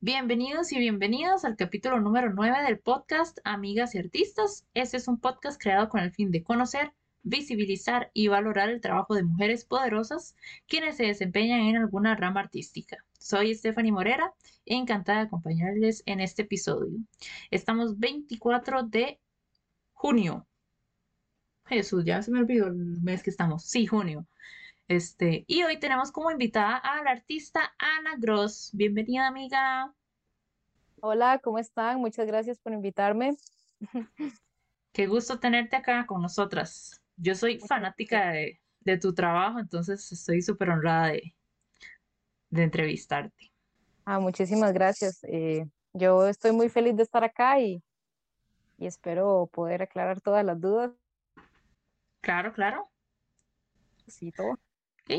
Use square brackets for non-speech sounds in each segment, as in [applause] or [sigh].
Bienvenidos y bienvenidas al capítulo número 9 del podcast Amigas y Artistas. Este es un podcast creado con el fin de conocer, visibilizar y valorar el trabajo de mujeres poderosas quienes se desempeñan en alguna rama artística. Soy Stephanie Morera, encantada de acompañarles en este episodio. Estamos 24 de junio. Jesús, ya se me olvidó el mes que estamos. Sí, junio. Este, y hoy tenemos como invitada a la artista Ana Gross. Bienvenida, amiga. Hola, ¿cómo están? Muchas gracias por invitarme. Qué gusto tenerte acá con nosotras. Yo soy fanática de, tu trabajo, entonces estoy súper honrada de, entrevistarte. Ah, muchísimas gracias. Eh, yo estoy muy feliz de estar acá y, y espero poder aclarar todas las dudas. Claro, claro. Sí, todo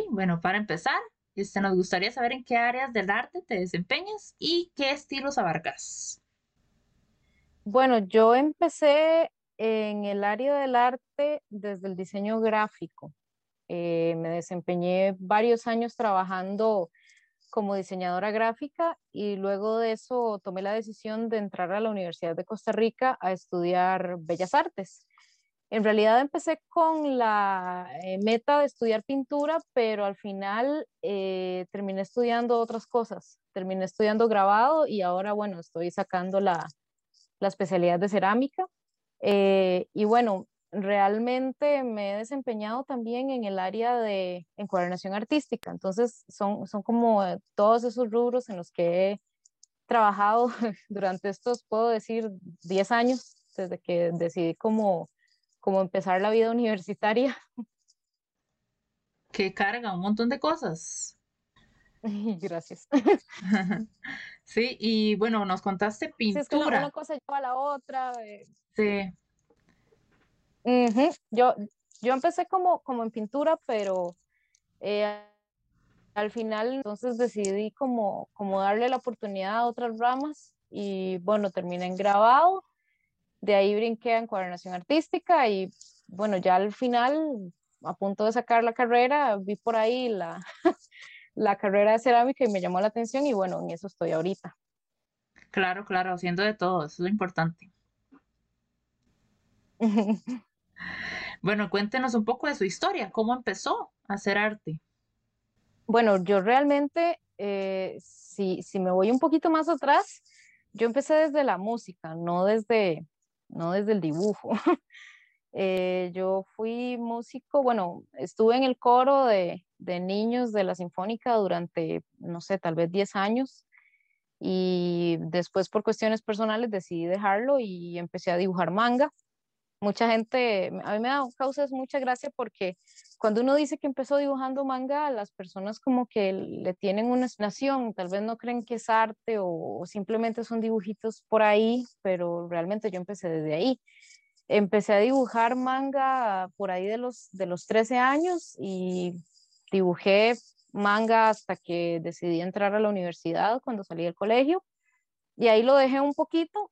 bueno, para empezar, este, nos gustaría saber en qué áreas del arte te desempeñas y qué estilos abarcas. Bueno, yo empecé en el área del arte desde el diseño gráfico. Eh, me desempeñé varios años trabajando como diseñadora gráfica y luego de eso tomé la decisión de entrar a la Universidad de Costa Rica a estudiar Bellas Artes. En realidad empecé con la eh, meta de estudiar pintura, pero al final eh, terminé estudiando otras cosas. Terminé estudiando grabado y ahora, bueno, estoy sacando la, la especialidad de cerámica. Eh, y bueno, realmente me he desempeñado también en el área de encuadernación artística. Entonces, son, son como todos esos rubros en los que he trabajado [laughs] durante estos, puedo decir, 10 años, desde que decidí como como empezar la vida universitaria. [laughs] Que carga un montón de cosas. Gracias. [laughs] Sí, y bueno, nos contaste pintura. Sí, es que una cosa lleva a la otra. Eh. Sí. yo, yo empecé como, como en pintura, pero eh, al final entonces decidí como, como darle la oportunidad a otras ramas y bueno, terminé en grabado de ahí brinqué a encuadernación artística y bueno, ya al final, a punto de sacar la carrera, vi por ahí la, [laughs] la carrera de cerámica y me llamó la atención y bueno, en eso estoy ahorita. Claro, claro, haciendo de todo, eso es lo importante. [laughs] bueno, cuéntenos un poco de su historia, ¿cómo empezó a hacer arte? Bueno, yo realmente, eh, si, si me voy un poquito más atrás, yo empecé desde la música, no desde, no desde el dibujo. [laughs] Eh, yo fui músico, bueno, estuve en el coro de, niños de la Sinfónica durante, no sé, tal vez 10 años y después por cuestiones personales decidí dejarlo y empecé a dibujar manga. Mucha gente, a mí me da causas mucha gracia porque cuando uno dice que empezó dibujando manga, las personas como que le tienen una nación, tal vez no creen que es arte o, simplemente son dibujitos por ahí, pero realmente yo empecé desde ahí. Empecé a dibujar manga por ahí de los, de los 13 años y dibujé manga hasta que decidí entrar a la universidad cuando salí del colegio y ahí lo dejé un poquito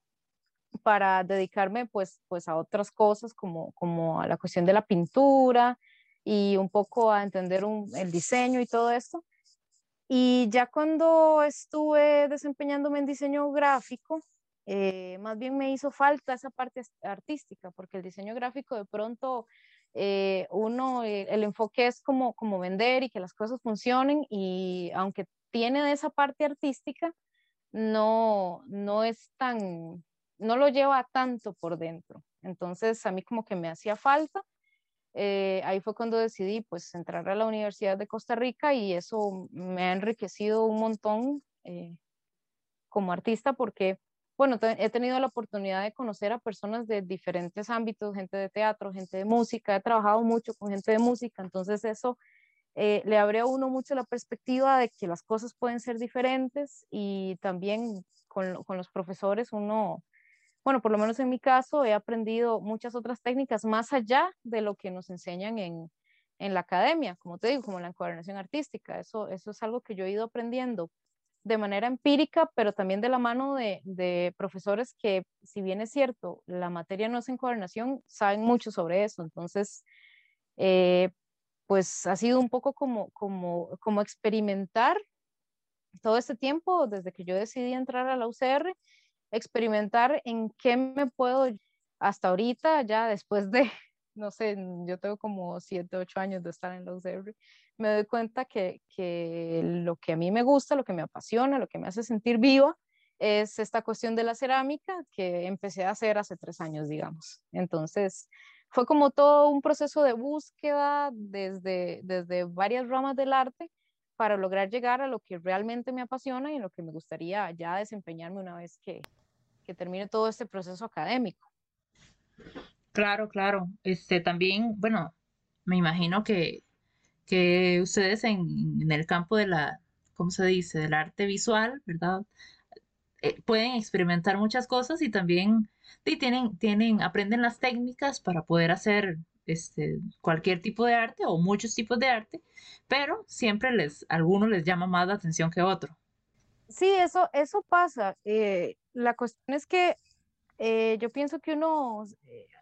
para dedicarme pues, pues a otras cosas como, como a la cuestión de la pintura, y un poco a entender el diseño y todo esto. Y ya cuando estuve desempeñándome en diseño gráfico, eh, más bien me hizo falta esa parte artística, porque el diseño gráfico de pronto eh, uno, eh, el enfoque es como, como vender y que las cosas funcionen y aunque tiene esa parte artística, no, no es tan, no lo lleva tanto por dentro. Entonces a mí como que me hacía falta eh, ahí fue cuando decidí pues entrar a la Universidad de Costa Rica y eso me ha enriquecido un montón eh, como artista porque, bueno, he tenido la oportunidad de conocer a personas de diferentes ámbitos, gente de teatro, gente de música, he trabajado mucho con gente de música, entonces eso eh, le abre a uno mucho la perspectiva de que las cosas pueden ser diferentes y también con, con los profesores uno bueno, por lo menos en mi caso, he aprendido muchas otras técnicas más allá de lo que nos enseñan en, la academia, como te digo, como la encuadernación artística. Eso, eso es algo que yo he ido aprendiendo de manera empírica, pero también de la mano de, profesores que, si bien es cierto, la materia no es encuadernación, saben mucho sobre eso. Entonces, eh, pues ha sido un poco como, como, como experimentar todo este tiempo, desde que yo decidí entrar a la UCR, experimentar en qué me puedo, hasta ahorita, ya después de, [laughs] no sé, yo tengo como 7, 8 años de estar en la UCR, me doy cuenta que, que lo que a mí me gusta, lo que me apasiona, lo que me hace sentir viva, es esta cuestión de la cerámica que empecé a hacer hace tres años, digamos. Entonces, fue como todo un proceso de búsqueda desde, desde varias ramas del arte para lograr llegar a lo que realmente me apasiona y en lo que me gustaría ya desempeñarme una vez que, que termine todo este proceso académico. Claro, claro. Este también, bueno, me imagino que, que ustedes en, en el campo de la, ¿cómo se dice? Del arte visual, ¿verdad? Eh, pueden experimentar muchas cosas y también y tienen, tienen, aprenden las técnicas para poder hacer este, cualquier tipo de arte o muchos tipos de arte, pero siempre les, algunos les llama más la atención que otro. Sí, eso, eso pasa. Eh, la cuestión es que eh, yo pienso que uno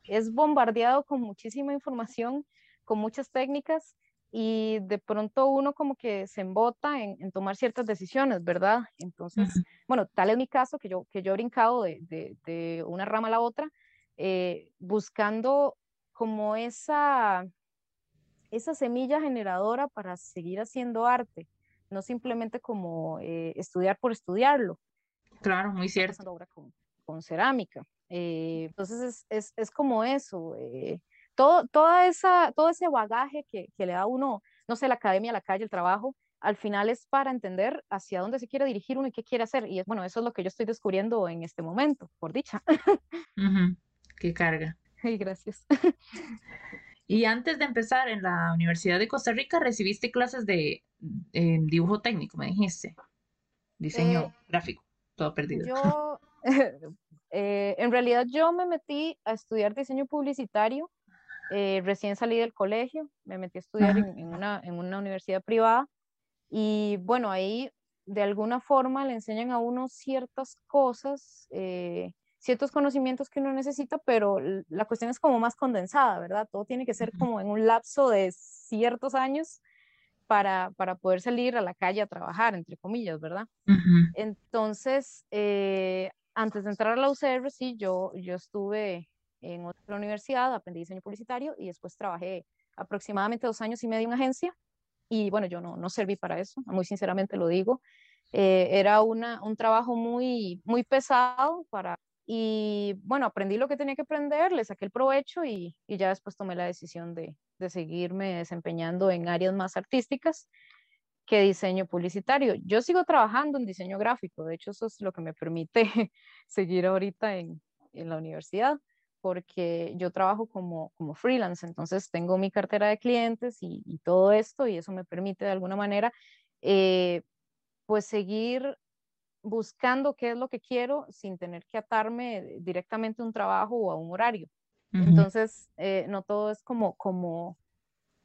es bombardeado con muchísima información, con muchas técnicas, y de pronto uno como que se embota en, tomar ciertas decisiones, ¿verdad? Entonces, bueno, tal es mi caso, que yo, que yo he brincado de, de, una rama a la otra, eh, buscando como esa, esa semilla generadora para seguir haciendo arte, no simplemente como eh, estudiar por estudiarlo. Claro, muy cierto. Ahora con, con cerámica. Eh, entonces es, es, es, como eso todo, toda esa, todo ese bagaje que, que le da uno, no sé, la academia, la calle, el trabajo, al final es para entender hacia dónde se quiere dirigir uno y qué quiere hacer. Y es, bueno, eso es lo que yo estoy descubriendo en este momento, por dicha. [laughs] Qué carga. Ay, gracias. Y antes de empezar en la Universidad de Costa Rica, recibiste clases de dibujo técnico, me dijiste. Diseño eh, gráfico, todo perdido. Yo, [laughs] eh, en realidad yo me metí a estudiar diseño publicitario eh, recién salí del colegio, me metí a estudiar en, una, en, una, universidad privada y bueno, ahí de alguna forma le enseñan a uno ciertas cosas, eh, ciertos conocimientos que uno necesita, pero la cuestión es como más condensada, ¿verdad? Todo tiene que ser como en un lapso de ciertos años para, para poder salir a la calle a trabajar, entre comillas, ¿verdad? Entonces, eh, antes de entrar a la UCR, sí, yo, yo estuve en otra universidad, aprendí diseño publicitario y después trabajé aproximadamente dos años y medio en agencia. Y bueno, yo no, no serví para eso, muy sinceramente lo digo. Eh, era una, un trabajo muy, muy pesado para... Y bueno, aprendí lo que tenía que aprender, le saqué el provecho y, y ya después tomé la decisión de, de seguirme desempeñando en áreas más artísticas que diseño publicitario. Yo sigo trabajando en diseño gráfico, de hecho eso es lo que me permite [laughs] seguir ahorita en, en la universidad porque yo trabajo como, como freelance, entonces tengo mi cartera de clientes y, todo esto y eso me permite de alguna manera eh, pues seguir buscando qué es lo que quiero sin tener que atarme directamente a un trabajo o a un horario. Entonces, eh, no todo es como, como,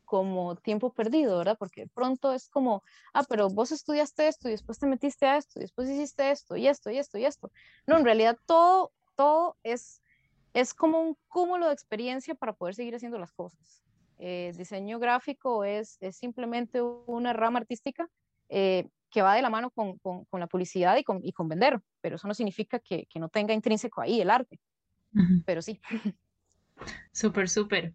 como tiempo perdido, ¿verdad? Porque pronto es como, ah, pero vos estudiaste esto y después te metiste a esto y después hiciste esto y esto y esto y esto. No, en realidad todo, todo es es como un cúmulo de experiencia para poder seguir haciendo las cosas. Eh, diseño gráfico es, es, simplemente una rama artística eh, que va de la mano con, con, la publicidad y con, y con, vender, pero eso no significa que, que, no tenga intrínseco ahí el arte, pero sí. [laughs] Súper, súper.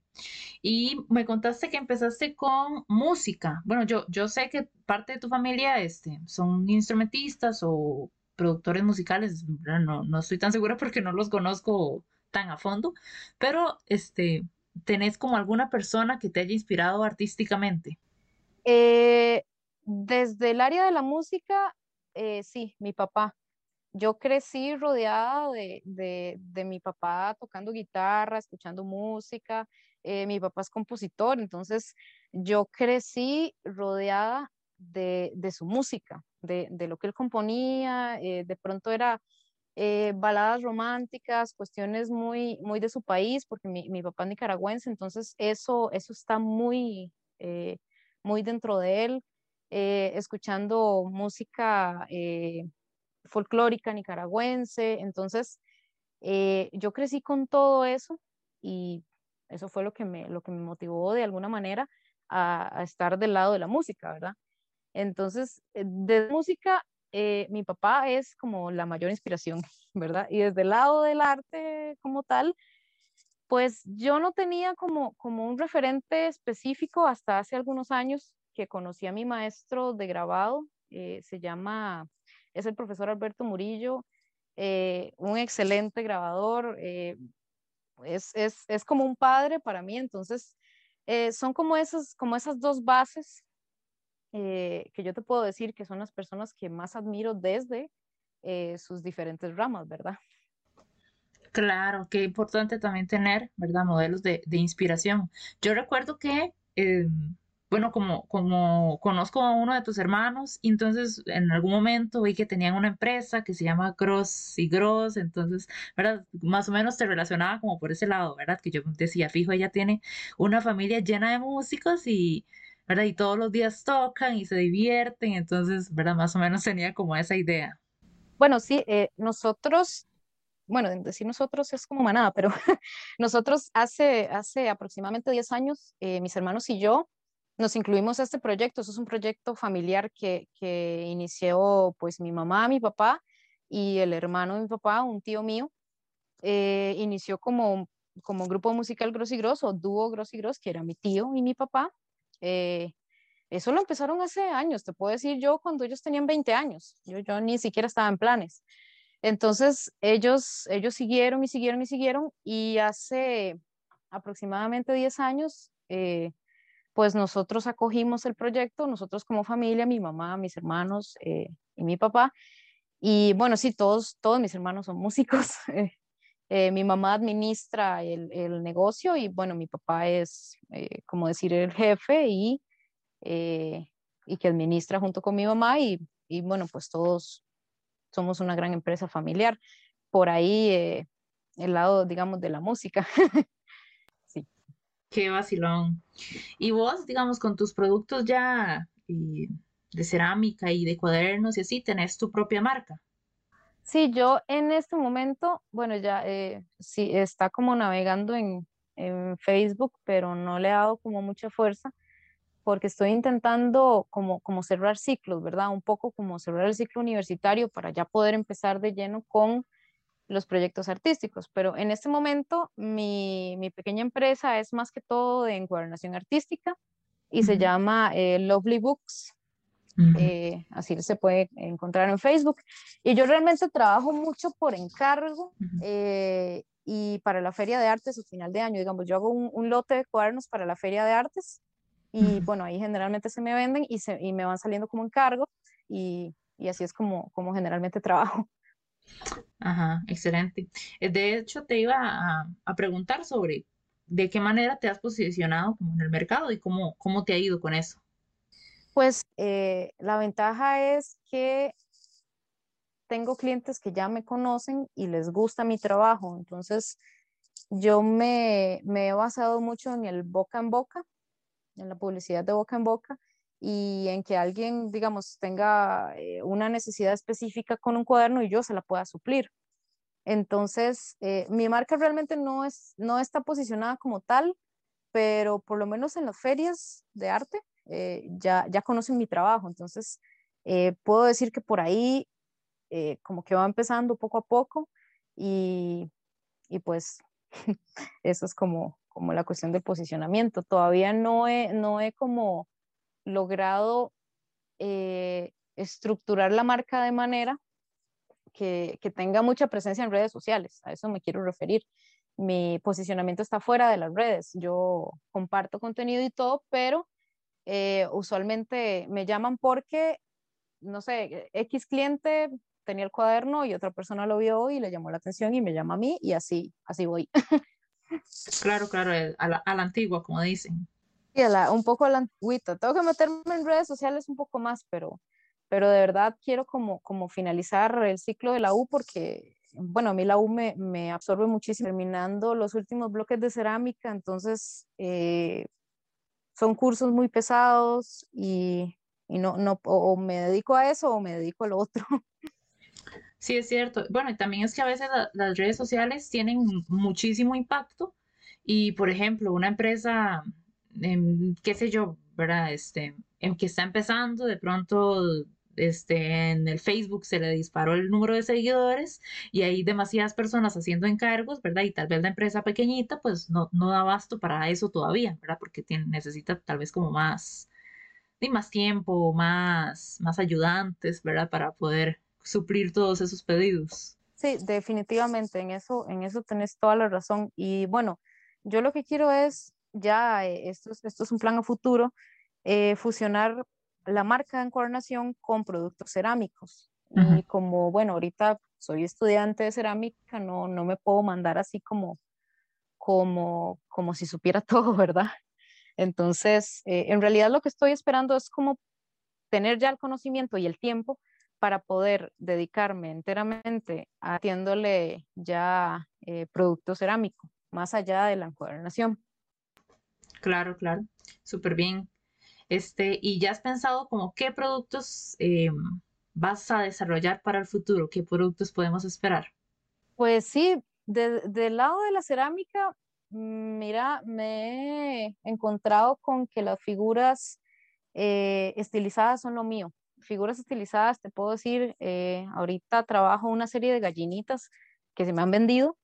Y me contaste que empezaste con música. Bueno, yo, yo sé que parte de tu familia este, son instrumentistas o productores musicales. No, no estoy tan segura porque no los conozco tan a fondo, pero este, ¿tenés como alguna persona que te haya inspirado artísticamente? Eh, desde el área de la música, eh, sí, mi papá. Yo crecí rodeada de, de, mi papá tocando guitarra, escuchando música. Eh, mi papá es compositor, entonces yo crecí rodeada de, de su música, de, lo que él componía. de pronto era eh, baladas románticas, cuestiones muy, muy de su país, porque mi, mi papá es nicaragüense, entonces eso, eso está muy, eh, muy dentro de él, eh, escuchando música folclórica nicaragüense, entonces yo crecí con todo eso y eso fue lo que me, lo que me motivó de alguna manera a, a estar del lado de la música, ¿verdad? Entonces, de música eh, mi papá es como la mayor inspiración, [laughs] ¿verdad? Y desde el lado del arte como tal, pues yo no tenía como, como un referente específico hasta hace algunos años que conocí a mi maestro de grabado, eh, se llama, es el profesor Alberto Murillo, eh, un excelente grabador, es, es, es, como un padre para mí, entonces son como esas, como esas dos bases eh, que yo te puedo decir que son las personas que más admiro desde eh, sus diferentes ramas, ¿verdad? Claro, qué importante también tener, ¿verdad? Modelos de, de inspiración. Yo recuerdo que, eh, bueno, como, como conozco a uno de tus hermanos, entonces en algún momento vi que tenían una empresa que se llama Gross y Gross, entonces, ¿verdad? Más o menos te relacionaba como por ese lado, ¿verdad? Que yo decía, fijo, ella tiene una familia llena de músicos y ¿verdad? Y todos los días tocan y se divierten, entonces, ¿verdad? Más o menos tenía como esa idea. Bueno, sí, eh, nosotros, bueno, decir nosotros es como manada, pero [laughs] nosotros hace, hace aproximadamente 10 años, eh, mis hermanos y yo nos incluimos a este proyecto. Eso es un proyecto familiar que, inició pues mi mamá, mi papá y el hermano de mi papá, un tío mío. Eh, inició como, como grupo musical Gross y Gross o dúo Gross y Gross, que era mi tío y mi papá. Eh, eso lo empezaron hace años, te puedo decir yo cuando ellos tenían 20 años, yo, yo ni siquiera estaba en planes. Entonces ellos, ellos siguieron y siguieron y siguieron y hace aproximadamente 10 años, eh, pues nosotros acogimos el proyecto, nosotros como familia, mi mamá, mis hermanos eh, y mi papá. Y bueno, sí, todos, todos mis hermanos son músicos. [laughs] Eh, mi mamá administra el, el, negocio y bueno, mi papá es, eh, como decir, el jefe y, eh, y que administra junto con mi mamá y, y, bueno, pues todos somos una gran empresa familiar. Por ahí el lado, digamos, de la música. [laughs] Qué vacilón. Y vos, digamos, con tus productos ya de cerámica y de cuadernos y así, tenés tu propia marca. Sí, yo en este momento, bueno, ya eh, sí está como navegando en, en, Facebook, pero no le he dado como mucha fuerza porque estoy intentando como, como cerrar ciclos, ¿verdad? Un poco como cerrar el ciclo universitario para ya poder empezar de lleno con los proyectos artísticos. Pero en este momento mi, mi pequeña empresa es más que todo de encuadernación artística y uh -huh. se llama eh, Lovely Books. Eh, así se puede encontrar en Facebook. Y yo realmente trabajo mucho por encargo eh, y para la Feria de Artes a final de año, digamos, yo hago un, un lote de cuadernos para la Feria de Artes y bueno, ahí generalmente se me venden y, se, y me van saliendo como encargo y, y así es como, como generalmente trabajo. Ajá, excelente. Eh, de hecho, te iba a, preguntar sobre de qué manera te has posicionado como en el mercado y cómo, cómo te ha ido con eso. Pues eh, la ventaja es que tengo clientes que ya me conocen y les gusta mi trabajo. Entonces, yo me, me, he basado mucho en el boca en boca, en la publicidad de boca en boca y en que alguien, digamos, tenga eh, una necesidad específica con un cuaderno y yo se la pueda suplir. Entonces, eh, mi marca realmente no, es, no está posicionada como tal, pero por lo menos en las ferias de arte eh, ya, ya conocen mi trabajo, entonces eh, puedo decir que por ahí eh, como que va empezando poco a poco y, y pues [laughs] eso es como, como la cuestión del posicionamiento. Todavía no he, no he como logrado estructurar la marca de manera que, que tenga mucha presencia en redes sociales, a eso me quiero referir mi posicionamiento está fuera de las redes. Yo comparto contenido y todo, pero eh, usualmente me llaman porque, no sé, X cliente tenía el cuaderno y otra persona lo vio y le llamó la atención y me llama a mí y así, así voy. [laughs] claro, claro, eh, a la, a la antigua, como dicen. La, un poco la antigüita. Tengo que meterme en redes sociales un poco más, pero, pero de verdad quiero como, como finalizar el ciclo de la U porque, bueno, a mí la U me, me absorbe muchísimo terminando los últimos bloques de cerámica, entonces eh, son cursos muy pesados y, y no, no, o, me dedico a eso o me dedico a lo otro. [laughs] Sí, es cierto. Bueno, y también es que a veces la, las redes sociales tienen muchísimo impacto y, por ejemplo, una empresa, eh, qué sé yo, ¿verdad? Este, que está empezando, de pronto este, en el Facebook se le disparó el número de seguidores y hay demasiadas personas haciendo encargos, ¿verdad? Y tal vez la empresa pequeñita pues no, no da abasto para eso todavía, ¿verdad? Porque tiene, necesita tal vez como más, más tiempo, más, más ayudantes, ¿verdad? Para poder suplir todos esos pedidos. Sí, definitivamente, en eso, en eso tenés toda la razón. Y bueno, yo lo que quiero es, ya, eh, esto, esto es un plan a futuro, eh, fusionar la marca de encuadernación con productos cerámicos. Y como, bueno, ahorita soy estudiante de cerámica, no, no me puedo mandar así como, como, como si supiera [laughs] todo, ¿verdad? Entonces, eh, en realidad lo que estoy esperando es como tener ya el conocimiento y el tiempo para poder dedicarme enteramente a haciéndole ya eh, producto cerámico, más allá de la encuadernación. Claro, claro, súper bien. Este, y ya has pensado como qué productos eh, vas a desarrollar para el futuro, qué productos podemos esperar. Pues sí, del lado de la cerámica, mm, mira, me he encontrado con que las figuras eh, estilizadas son lo mío. Figuras estilizadas, te puedo decir, eh, ahorita trabajo una serie de gallinitas que se me han vendido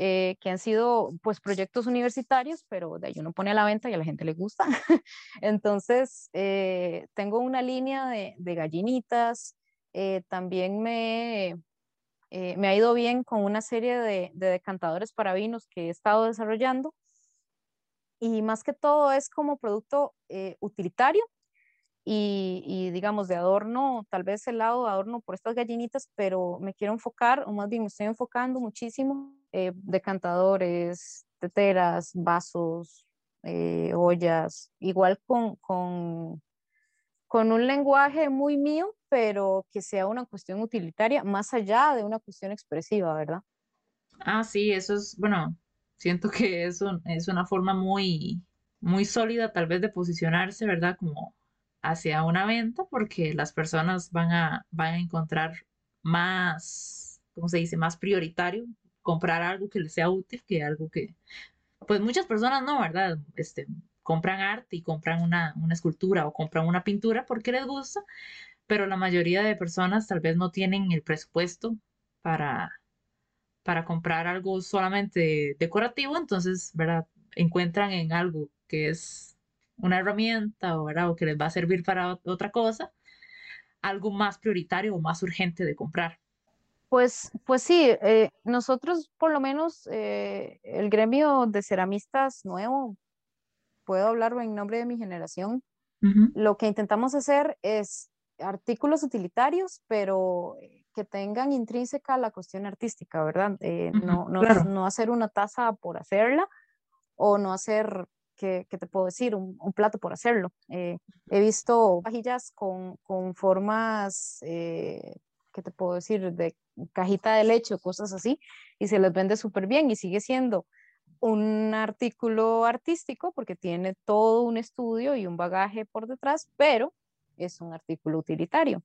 eh, que han sido pues proyectos universitarios, pero de ahí uno pone a la venta y a la gente le gusta. [laughs] Entonces, eh, tengo una línea de, gallinitas, eh, también me, me ha ido bien con una serie de, de decantadores para vinos que he estado desarrollando. Y más que todo es como producto utilitario, y, digamos de adorno, tal vez el lado de adorno por estas gallinitas, pero me quiero enfocar, o más bien me estoy enfocando muchísimo eh, decantadores, teteras, vasos, eh, ollas, igual con, con, con un lenguaje muy mío, pero que sea una cuestión utilitaria más allá de una cuestión expresiva, ¿verdad? Ah, sí, eso es, bueno, siento que eso es una forma muy, muy sólida tal vez de posicionarse, ¿verdad? Como hacia una venta, porque las personas van a, van a encontrar más, ¿cómo se dice?, más prioritario comprar algo que les sea útil que algo que, pues muchas personas no, ¿verdad? Este, compran arte y compran una, una escultura o compran una pintura porque les gusta, pero la mayoría de personas tal vez no tienen el presupuesto para, para comprar algo solamente decorativo, entonces, ¿verdad? Encuentran en algo que es una herramienta o, ¿verdad? o que les va a servir para otra cosa, algo más prioritario o más urgente de comprar. Pues, pues sí, eh, nosotros por lo menos eh, el gremio de ceramistas nuevo, puedo hablar en nombre de mi generación, lo que intentamos hacer es artículos utilitarios, pero que tengan intrínseca la cuestión artística, ¿verdad? Eh, no, no, hacer una taza por hacerla o no hacer, ¿qué, te puedo decir? Un, plato por hacerlo. he visto vajillas con, con formas ¿qué te puedo decir? De cajita de leche o cosas así, y se les vende súper bien y sigue siendo un artículo artístico porque tiene todo un estudio y un bagaje por detrás, pero es un artículo utilitario.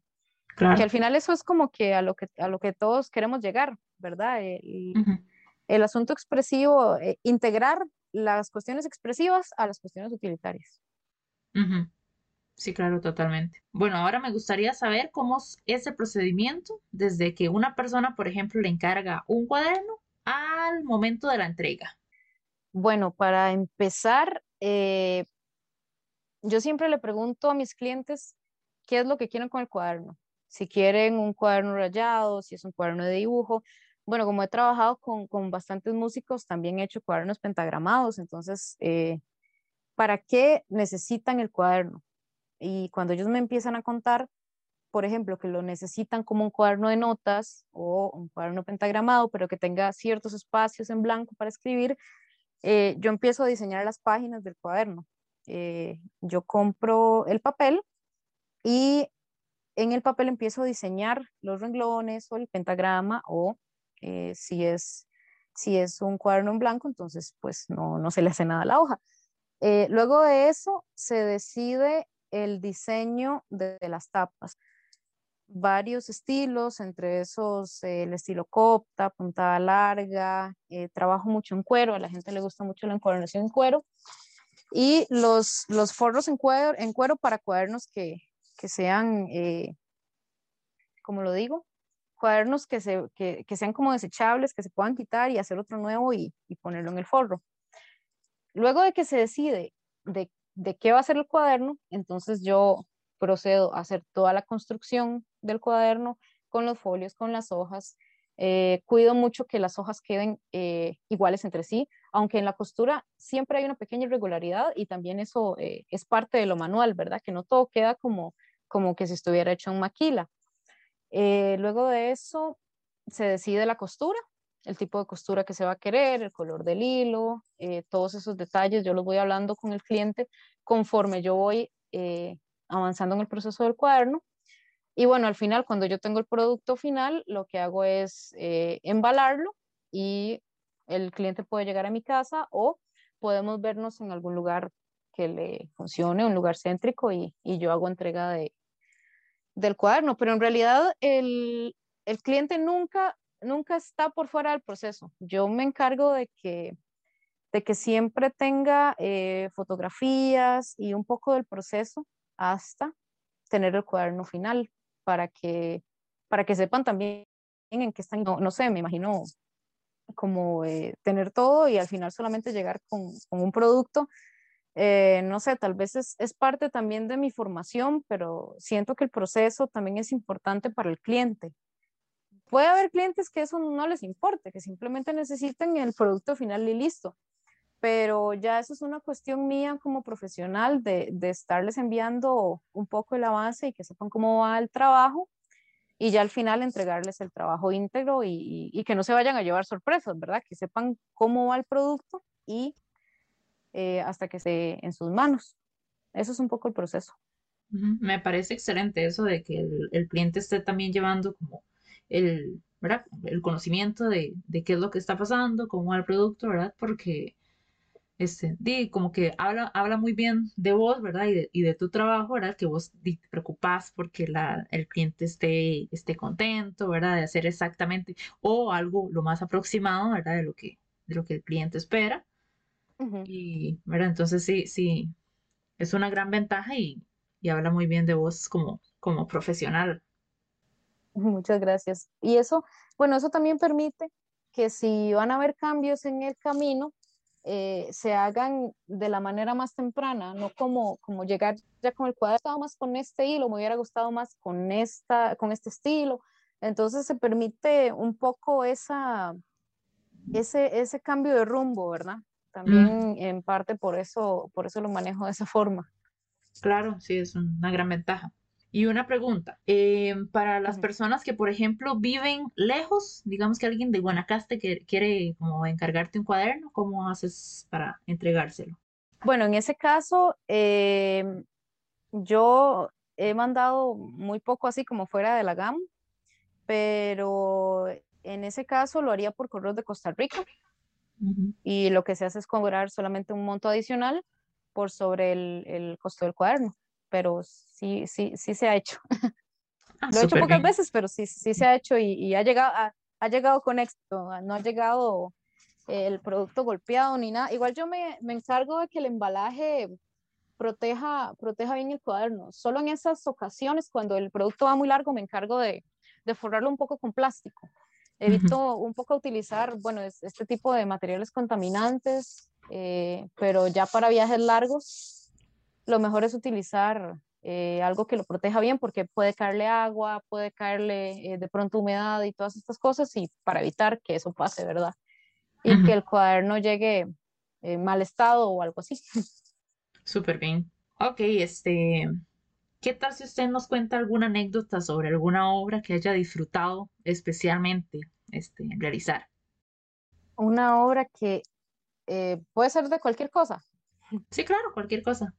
Que al final eso es como que a lo que, a lo que todos queremos llegar, ¿verdad? El, asunto expresivo, eh, integrar las cuestiones expresivas a las cuestiones utilitarias. Sí, claro, totalmente. Bueno, ahora me gustaría saber cómo es ese procedimiento desde que una persona, por ejemplo, le encarga un cuaderno al momento de la entrega. Bueno, para empezar, eh, yo siempre le pregunto a mis clientes qué es lo que quieren con el cuaderno. Si quieren un cuaderno rayado, si es un cuaderno de dibujo. Bueno, como he trabajado con, bastantes músicos, también he hecho cuadernos pentagramados. Entonces, eh, ¿para qué necesitan el cuaderno? Y cuando ellos me empiezan a contar, por ejemplo, que lo necesitan como un cuaderno de notas o un cuaderno pentagramado, pero que tenga ciertos espacios en blanco para escribir, eh, yo empiezo a diseñar las páginas del cuaderno. Eh, yo compro el papel y en el papel empiezo a diseñar los renglones o el pentagrama o eh, si, es, si es un cuaderno en blanco, entonces pues no, no se le hace nada a la hoja. luego de eso se decide el diseño de, las tapas. Varios estilos, entre esos el estilo copta, puntada larga, eh, trabajo mucho en cuero, a la gente le gusta mucho la encuadernación en cuero. Y los, los forros en cuero, en cuero para cuadernos que, sean, eh, como lo digo, cuadernos que, se, que, que, sean como desechables, que se puedan quitar y hacer otro nuevo y, y ponerlo en el forro. Luego de que se decide de, de, qué va a ser el cuaderno, entonces yo procedo a hacer toda la construcción del cuaderno con los folios, con las hojas. Eh, cuido mucho que las hojas queden eh, iguales entre sí, aunque en la costura siempre hay una pequeña irregularidad y también eso eh, es parte de lo manual, ¿verdad? Que no todo queda como, como que si estuviera hecho en maquila. Eh, luego de eso se decide la costura, el tipo de costura que se va a querer, el color del hilo, eh, todos esos detalles, yo los voy hablando con el cliente conforme yo voy eh, avanzando en el proceso del cuaderno. Y bueno, al final, cuando yo tengo el producto final, lo que hago es embalarlo y el cliente puede llegar a mi casa o podemos vernos en algún lugar que le funcione, un lugar céntrico y, y yo hago entrega de, del cuaderno, pero en realidad el, el, cliente nunca, nunca está por fuera del proceso. Yo me encargo de que, de que siempre tenga eh, fotografías y un poco del proceso hasta tener el cuaderno final para que, para que sepan también en qué están, no, sé, me imagino como eh, tener todo y al final solamente llegar con, con un producto eh, no sé, tal vez es, es, parte también de mi formación, pero siento que el proceso también es importante para el cliente. Puede haber clientes que eso no les importe, que simplemente necesiten el producto final y listo, pero ya eso es una cuestión mía como profesional de, de estarles enviando un poco el avance y que sepan cómo va el trabajo y ya al final entregarles el trabajo íntegro y, y, que no se vayan a llevar sorpresas, ¿verdad? Que sepan cómo va el producto y eh, hasta que esté en sus manos. Eso es un poco el proceso. Me parece excelente eso de que el, cliente esté también llevando como el, ¿verdad? el conocimiento de, de, qué es lo que está pasando, cómo va el producto, ¿verdad? Porque este, di, como que habla, habla muy bien de vos, ¿verdad? Y de, y de tu trabajo, ¿verdad? Que vos te preocupás porque la, el cliente esté, esté contento, ¿verdad? De hacer exactamente o algo lo más aproximado, ¿verdad? De lo que, de lo que el cliente espera. Y, ¿verdad? Entonces sí, sí, es una gran ventaja y, y habla muy bien de vos como, como profesional. Muchas gracias. Y eso, bueno, eso también permite que si van a haber cambios en el camino, eh, se hagan de la manera más temprana, no como, como llegar ya con el cuadro, más con este hilo, me hubiera gustado más con, esta, con este estilo. Entonces se permite un poco esa, ese, ese cambio de rumbo, ¿verdad? También en parte por eso, por eso lo manejo de esa forma. Claro, sí, es una gran ventaja. Y una pregunta, em, para las personas que, por ejemplo, viven lejos, digamos que alguien de Guanacaste que quiere como encargarte un cuaderno, ¿cómo haces para entregárselo? Bueno, en ese caso, em, yo he mandado muy poco así como fuera de la GAM, pero en ese caso lo haría por correos de Costa Rica y lo que se hace es cobrar solamente un monto adicional por sobre el, el costo del cuaderno, pero sí, sí, sí se ha hecho. [laughs] Ah, lo he hecho pocas veces, pero sí, sí se ha hecho y, y ha, llegado, ha, ha, llegado con éxito, no ha llegado el producto golpeado ni nada. Igual yo me, me encargo de que el embalaje proteja, proteja bien el cuaderno. Solo en esas ocasiones, cuando el producto va muy largo, me encargo de, de forrarlo un poco con plástico Evito un poco utilizar, bueno, este tipo de materiales contaminantes, eh, pero ya para viajes largos, lo mejor es utilizar eh, algo que lo proteja bien porque puede caerle agua, puede caerle eh, de pronto humedad y todas estas cosas y para evitar que eso pase, ¿verdad? Y que el cuaderno llegue en mal estado o algo así. Súper bien. Ok, este, ¿Qué tal si usted nos cuenta alguna anécdota sobre alguna obra que haya disfrutado especialmente este, realizar? Una obra que eh, puede ser de cualquier cosa. Sí, claro, cualquier cosa.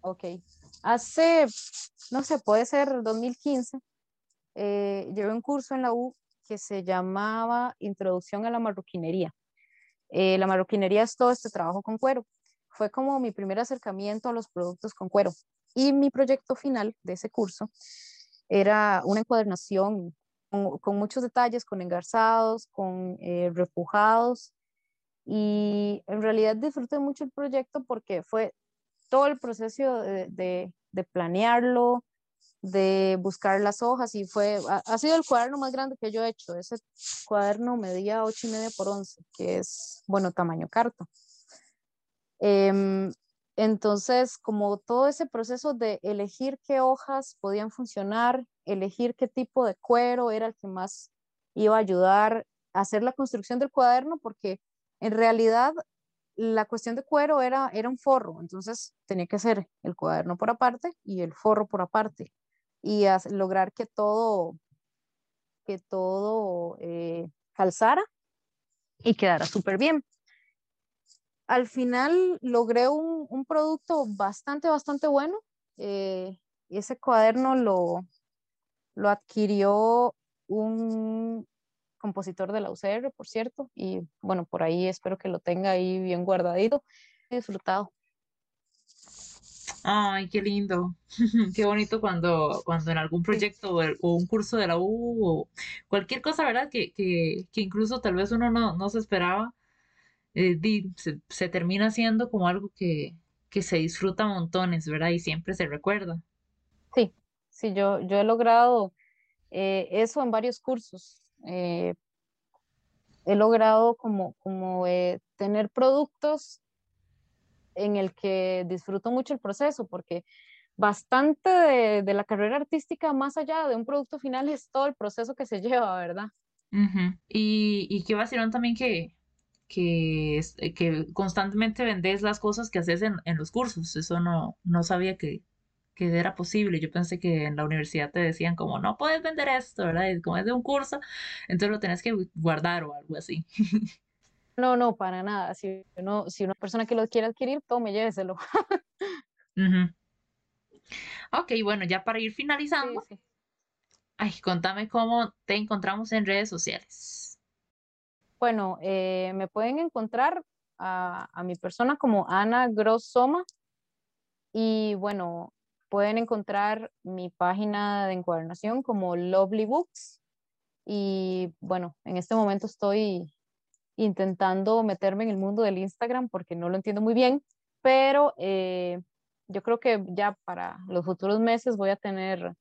Ok. Hace, no sé, puede ser 2015, eh, llevé un curso en la U que se llamaba Introducción a la Marroquinería. Eh, la marroquinería es todo este trabajo con cuero. Fue como mi primer acercamiento a los productos con cuero. Y mi proyecto final de ese curso era una encuadernación con, muchos detalles, con engarzados, con eh, repujados. Y en realidad disfruté mucho el proyecto porque fue todo el proceso de, de, planearlo, de buscar las hojas y fue, ha, sido el cuaderno más grande que yo he hecho. Ese cuaderno medía 8 y media por 11, que es, bueno, tamaño carta. Em, entonces, como todo ese proceso de elegir qué hojas podían funcionar, elegir qué tipo de cuero era el que más iba a ayudar a hacer la construcción del cuaderno, porque en realidad la cuestión de cuero era, era un forro, entonces tenía que ser el cuaderno por aparte y el forro por aparte y lograr que todo, que todo eh, calzara y quedara súper bien. Al final logré un, un, producto bastante, bastante bueno. Eh, ese cuaderno lo, lo adquirió un compositor de la UCR, por cierto, y bueno, por ahí espero que lo tenga ahí bien guardadito. Disfrutado. Ay, qué lindo. [laughs] qué bonito cuando, cuando en algún proyecto o, un curso de la U o cualquier cosa, ¿verdad? Que, que, que incluso tal vez uno no, no se esperaba, eh, se, se, termina haciendo como algo que, que se disfruta montones, ¿verdad? Y siempre se recuerda. Sí, sí, yo, yo he logrado eh, eso en varios cursos. Eh, he logrado como, como tener productos en el que disfruto mucho el proceso, porque bastante de, la carrera artística, más allá de un producto final, es todo el proceso que se [laughs] lleva, ¿verdad? Y, y qué vacilón también que, que, que constantemente vendes las cosas que haces en, en los cursos. Eso no, no sabía que, que era posible. Yo pensé que en la universidad te decían como, no puedes vender esto, ¿verdad? Y como es de un curso, entonces lo tenés que guardar o algo así. [laughs] No, no, para nada. Si, uno, si una persona que lo quiere adquirir, tome, lléveselo. Ok, bueno, ya para ir finalizando. Ay, contame cómo te encontramos en redes sociales. Bueno, eh, me pueden encontrar a, mi persona como Ana Grossoma. Y bueno, pueden encontrar mi página de encuadernación como Lovely Books. Y bueno, en este momento estoy intentando meterme en el mundo del Instagram porque no lo entiendo muy bien, pero eh, yo creo que ya para los futuros meses voy a tener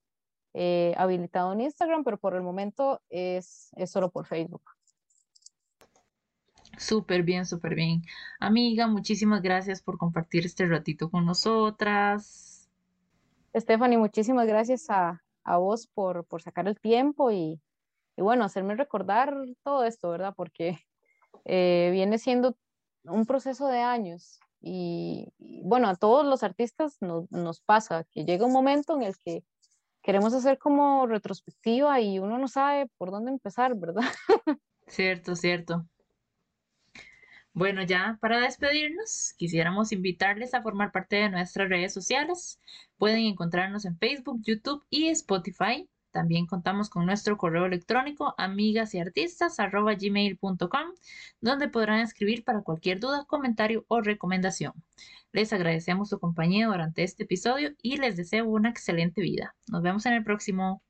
eh, habilitado en Instagram, pero por el momento es, es solo por Facebook. Súper bien, súper bien. Amiga, muchísimas gracias por compartir este ratito con nosotras. Stephanie, muchísimas gracias a, a vos por, por, sacar el tiempo y, y, bueno, hacerme recordar todo esto, ¿verdad? Porque eh, viene siendo un proceso de años y, bueno, a todos los artistas nos pasa que llega un momento en el que queremos hacer como retrospectiva y uno no sabe por dónde empezar, ¿verdad? [laughs] Cierto, cierto. Bueno, ya para despedirnos, quisiéramos invitarles a formar parte de nuestras redes sociales. Pueden encontrarnos en Facebook, YouTube y Spotify. También contamos con nuestro correo electrónico amigas y donde podrán escribir para cualquier duda, comentario o recomendación. Les agradecemos su compañía durante este episodio y les deseo una excelente vida. Nos vemos en el próximo.